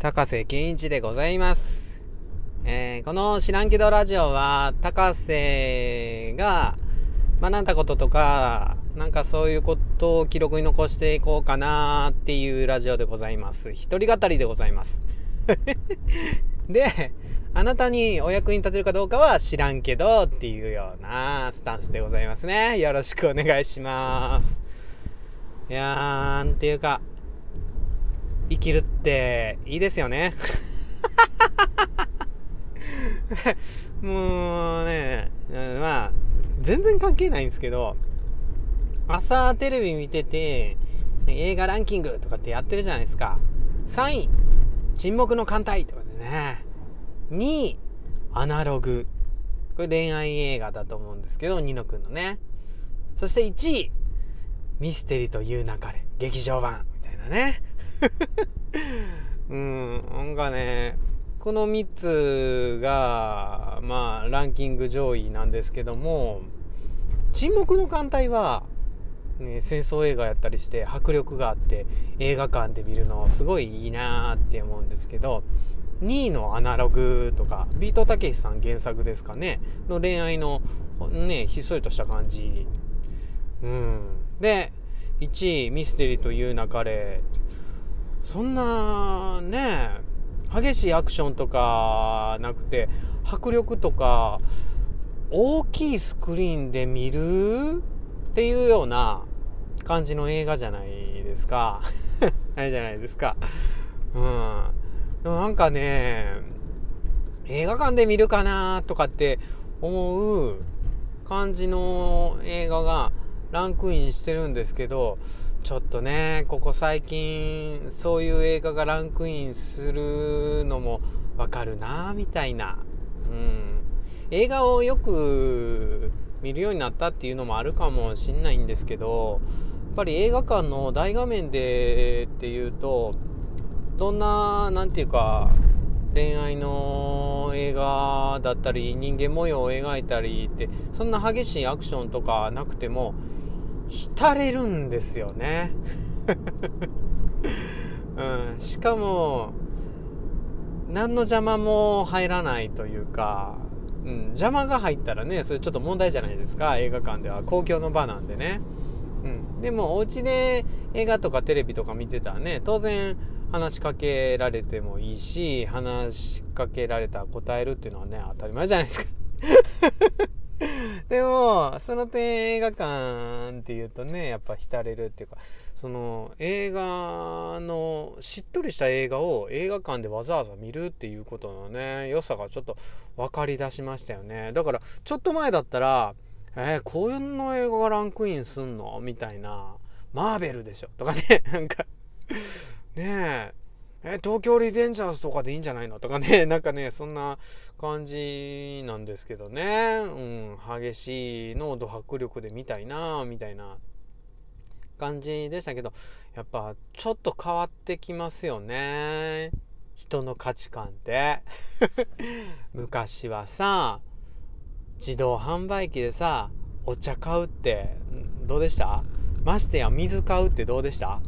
高瀬健一でございます。えー、この知らんけどラジオは、高瀬が学んだこととか、なんかそういうことを記録に残していこうかなっていうラジオでございます。一人語りでございます。で、あなたにお役に立てるかどうかは知らんけどっていうようなスタンスでございますね。よろしくお願いします。いやー、なんていうか、生きるっていいですよね。もうね、まあ、全然関係ないんですけど、朝テレビ見てて、映画ランキングとかってやってるじゃないですか。3位、沈黙の艦隊とかでね。2位、アナログ。これ恋愛映画だと思うんですけど、ニノくんのね。そして1位、ミステリという流れ、劇場版、みたいなね。うん、なんかね、この3つが、まあ、ランキング上位なんですけども、沈黙の艦隊は、ね、戦争映画やったりして迫力があって映画館で見るのすごいいいなって思うんですけど2位のアナログとかビートたけしさん原作ですかねの恋愛のねひっそりとした感じ。うん。で1位ミステリーという流れ。そんなね激しいアクションとかなくて迫力とか大きいスクリーンで見る？っていうような感じの映画じゃないですか。あれじゃないですか。うん。でもなんかね、映画館で見るかなとかって思う感じの映画がランクインしてるんですけど、ちょっとね、ここ最近、そういう映画がランクインするのもわかるなみたいな。うん。映画をよく見るようになったっていうのもあるかもしんないんですけど、やっぱり映画館の大画面でっていうと、どんな、なんていうか、恋愛の映画だったり、人間模様を描いたりって、そんな激しいアクションとかなくても、浸れるんですよね。うん、しかも何の邪魔も入らないというか、うん、邪魔が入ったらねそれちょっと問題じゃないですか。映画館では公共の場なんでね、うん、でもお家で映画とかテレビとか見てたらね当然話しかけられてもいいし話しかけられたら答えるっていうのはね当たり前じゃないですか。でも、その点映画館っていうとね、やっぱ浸れるっていうか、その映画の、しっとりした映画を映画館でわざわざ見るっていうことのね、良さがちょっと分かりだしましたよね。だから、ちょっと前だったら、えー、こういうの映画がランクインすんの？みたいな、マーベルでしょ？とかね、なんかねえ、え東京リベンジャーズとかでいいんじゃないの？とかね、なんかね、そんな感じなんですけどね、うん、激しい濃度迫力で見たいな、みたいな感じでしたけど、やっぱちょっと変わってきますよね。人の価値観って。昔はさ、自動販売機でさ、お茶買うってどうでした？ましてや水買うってどうでした？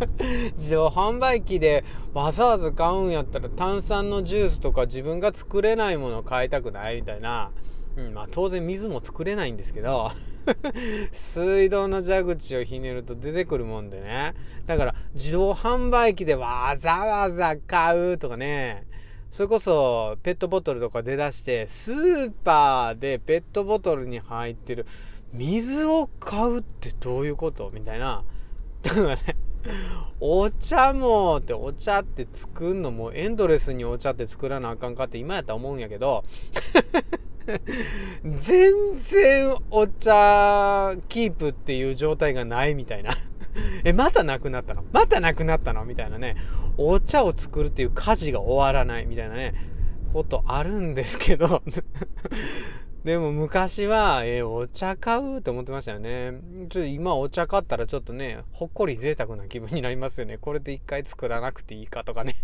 自動販売機でわざわざ買うんやったら炭酸のジュースとか自分が作れないものを買いたくないみたいな。うん、まあ当然水も作れないんですけど 水道の蛇口をひねると出てくるもんでね。だから自動販売機でわざわざ買うとかね。それこそペットボトルとか出だしてスーパーでペットボトルに入ってる水を買うってどういうこと？みたいな。だからね、お茶もってお茶って作んのもエンドレスにお茶って作らなあかんかって今やったら思うんやけど。全然お茶キープっていう状態がないみたいな。え、またなくなったの？またなくなったの？みたいなね。お茶を作るっていう家事が終わらないみたいなね、ことあるんですけど。でも昔は、えー、お茶買うって思ってましたよね。ちょっと今お茶買ったらちょっとね、ほっこり贅沢な気分になりますよね。これで一回作らなくていいかとかね。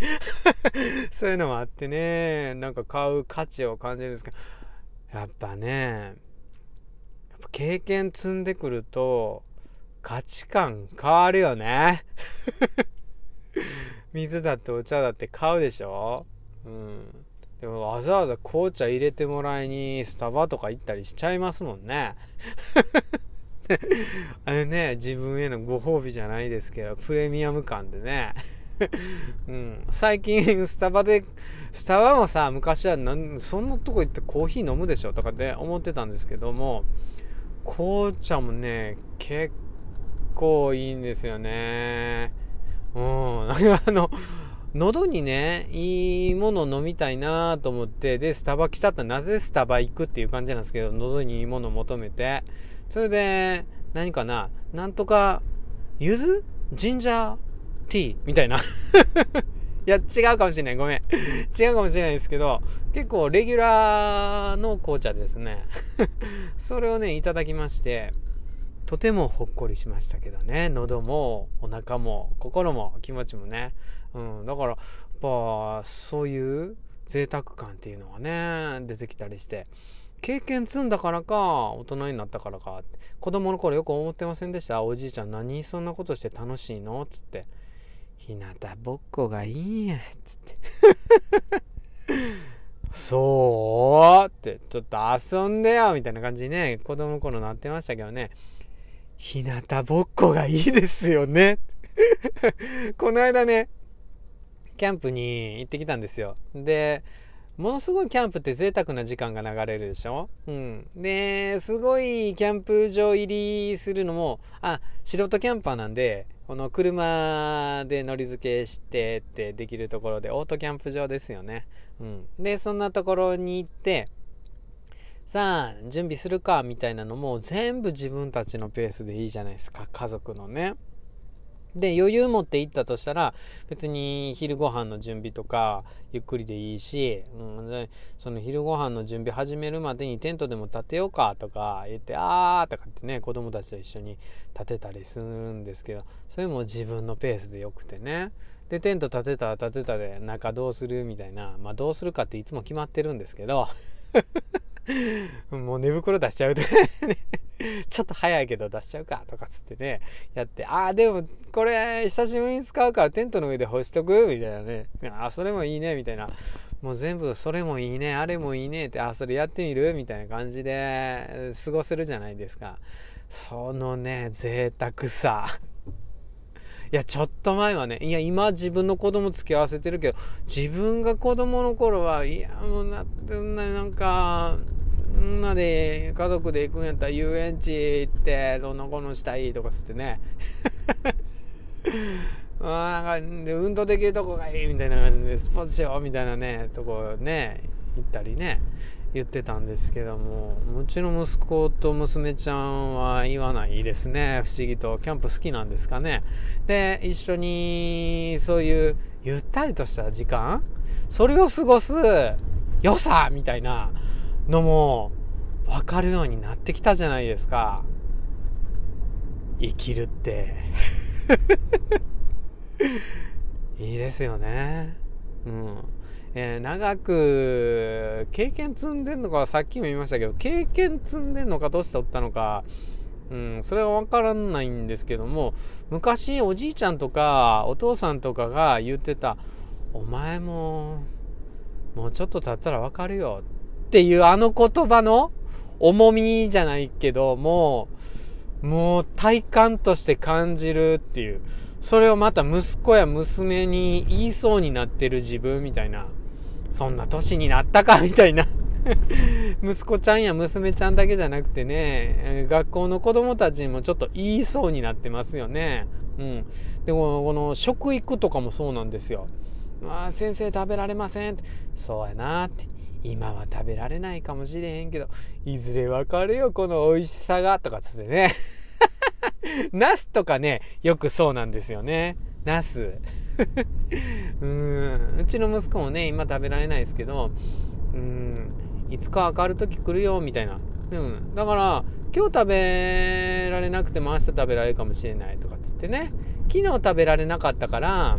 そういうのもあってね、なんか買う価値を感じるんですけど、やっぱね、やっぱ経験積んでくると、価値観変わるよね。水だってお茶だって買うでしょ？うんでもわざわざ紅茶入れてもらいにスタバとか行ったりしちゃいますもんね。あれね自分へのご褒美じゃないですけどプレミアム感でね。うん、最近スタバでスタバもさ昔はそんなとこ行ってコーヒー飲むでしょとかって思ってたんですけども紅茶もね結構いいんですよね。うん。なんかあの喉にねいいもの飲みたいなと思ってでスタバ来ちゃった。なぜスタバ行くっていう感じなんですけど喉にいいもの求めて。それで何かな？なんとか柚子？ジンジャー？ティー？みたいな。いや違うかもしれない。ごめん。違うかもしれないですけど結構レギュラーの紅茶ですね。それをねいただきまして。とてもほっこりしましたけどね。喉もお腹も心も気持ちもね、うん、だからやっぱそういう贅沢感っていうのがね出てきたりして。経験積んだからか大人になったからか。子供の頃よく思ってませんでした？おじいちゃん何そんなことして楽しいの？っつって。日向ぼっこがいいんやっつって。そうってちょっと遊んでよみたいな感じにね子供の頃なってましたけどね。日向ぼっこがいいですよね。この間ね、キャンプに行ってきたんですよ。で、ものすごいキャンプって贅沢な時間が流れるでしょ？うん。で、すごいキャンプ場入りするのも、あ、素人キャンパーなんで、この車で乗り付けしてってできるところで、オートキャンプ場ですよね。うん。で、そんなところに行って、さあ準備するかみたいなのも全部自分たちのペースでいいじゃないですか。家族のね。で余裕持って行ったとしたら別に昼ご飯の準備とかゆっくりでいいし、うん、その昼ご飯の準備始めるまでにテントでも立てようかとか言ってあーとかってね子供たちと一緒に立てたりするんですけどそれも自分のペースでよくてね。でテント立てたら立てたで中どうするみたいなまあどうするかっていつも決まってるんですけど。もう寝袋出しちゃうとねちょっと早いけど出しちゃうかとかつってね、やって、ああ、でもこれ久しぶりに使うからテントの上で干しとくみたいなね。あ、それもいいね、みたいな。もう全部それもいいね、あれもいいねって、あ、それやってみるみたいな感じで過ごせるじゃないですか。そのね、贅沢さ。いや、ちょっと前はね、いや、今自分の子供付き合わせてるけど、自分が子供の頃は、いや、もうなってんな、なんか、んなで家族で行くんやったら遊園地行ってどんなこのしたいとかつってね。あなんか運動できるとこがいいみたいな感じでスポーツしようみたいなねとこね行ったりね言ってたんですけどもうちの息子と娘ちゃんは言わないですね。不思議とキャンプ好きなんですかね。で一緒にそういうゆったりとした時間それを過ごす良さみたいなのも分かるようになってきたじゃないですか。生きるって。いいですよね。うん。えー、長く経験積んでんのかさっきも言いましたけど経験積んでんのかどうしておったのかうん、それは分からないんですけども昔おじいちゃんとかお父さんとかが言ってた「お前ももうちょっと経ったら分かるよ」っていうあの言葉の重みじゃないけどももう体感として感じるっていう。それをまた息子や娘に言いそうになってる自分みたいなそんな年になったかみたいな 息子ちゃんや娘ちゃんだけじゃなくてね学校の子供たちにもちょっと言いそうになってますよね。うん、でもこの食育とかもそうなんですよ。まあ先生食べられませんそうやなって今は食べられないかもしれへんけど、いずれわかるよ、この美味しさが、とかつってね。ナスとかね、よくそうなんですよね。ナス。うん、うちの息子もね、今食べられないですけど、うん、いつか明る時来るよ、みたいな。うん、だから、今日食べられなくても明日食べられるかもしれないとかっつってね。昨日食べられなかったから、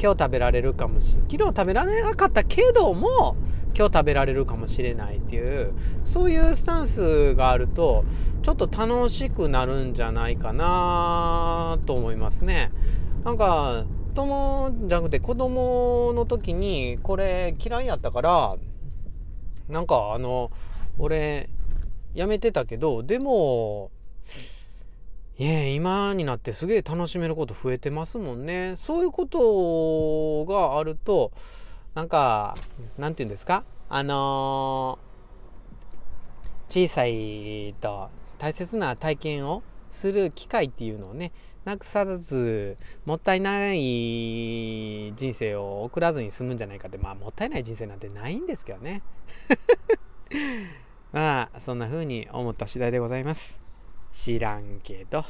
今日食べられるかもしれない昨日食べられなかったけども今日食べられるかもしれないっていうそういうスタンスがあるとちょっと楽しくなるんじゃないかなと思いますね。なんか供じゃなくて子供の時にこれ嫌いやったからなんかあの俺やめてたけどでもいえ今になってすげえ楽しめること増えてますもんねそういうことがあるとなんかなんて言うんですか？あのー、小さいと大切な体験をする機会っていうのをねなくさずもったいない人生を送らずに済むんじゃないかってまあもったいない人生なんてないんですけどね。まあそんな風に思った次第でございます。知らんけど。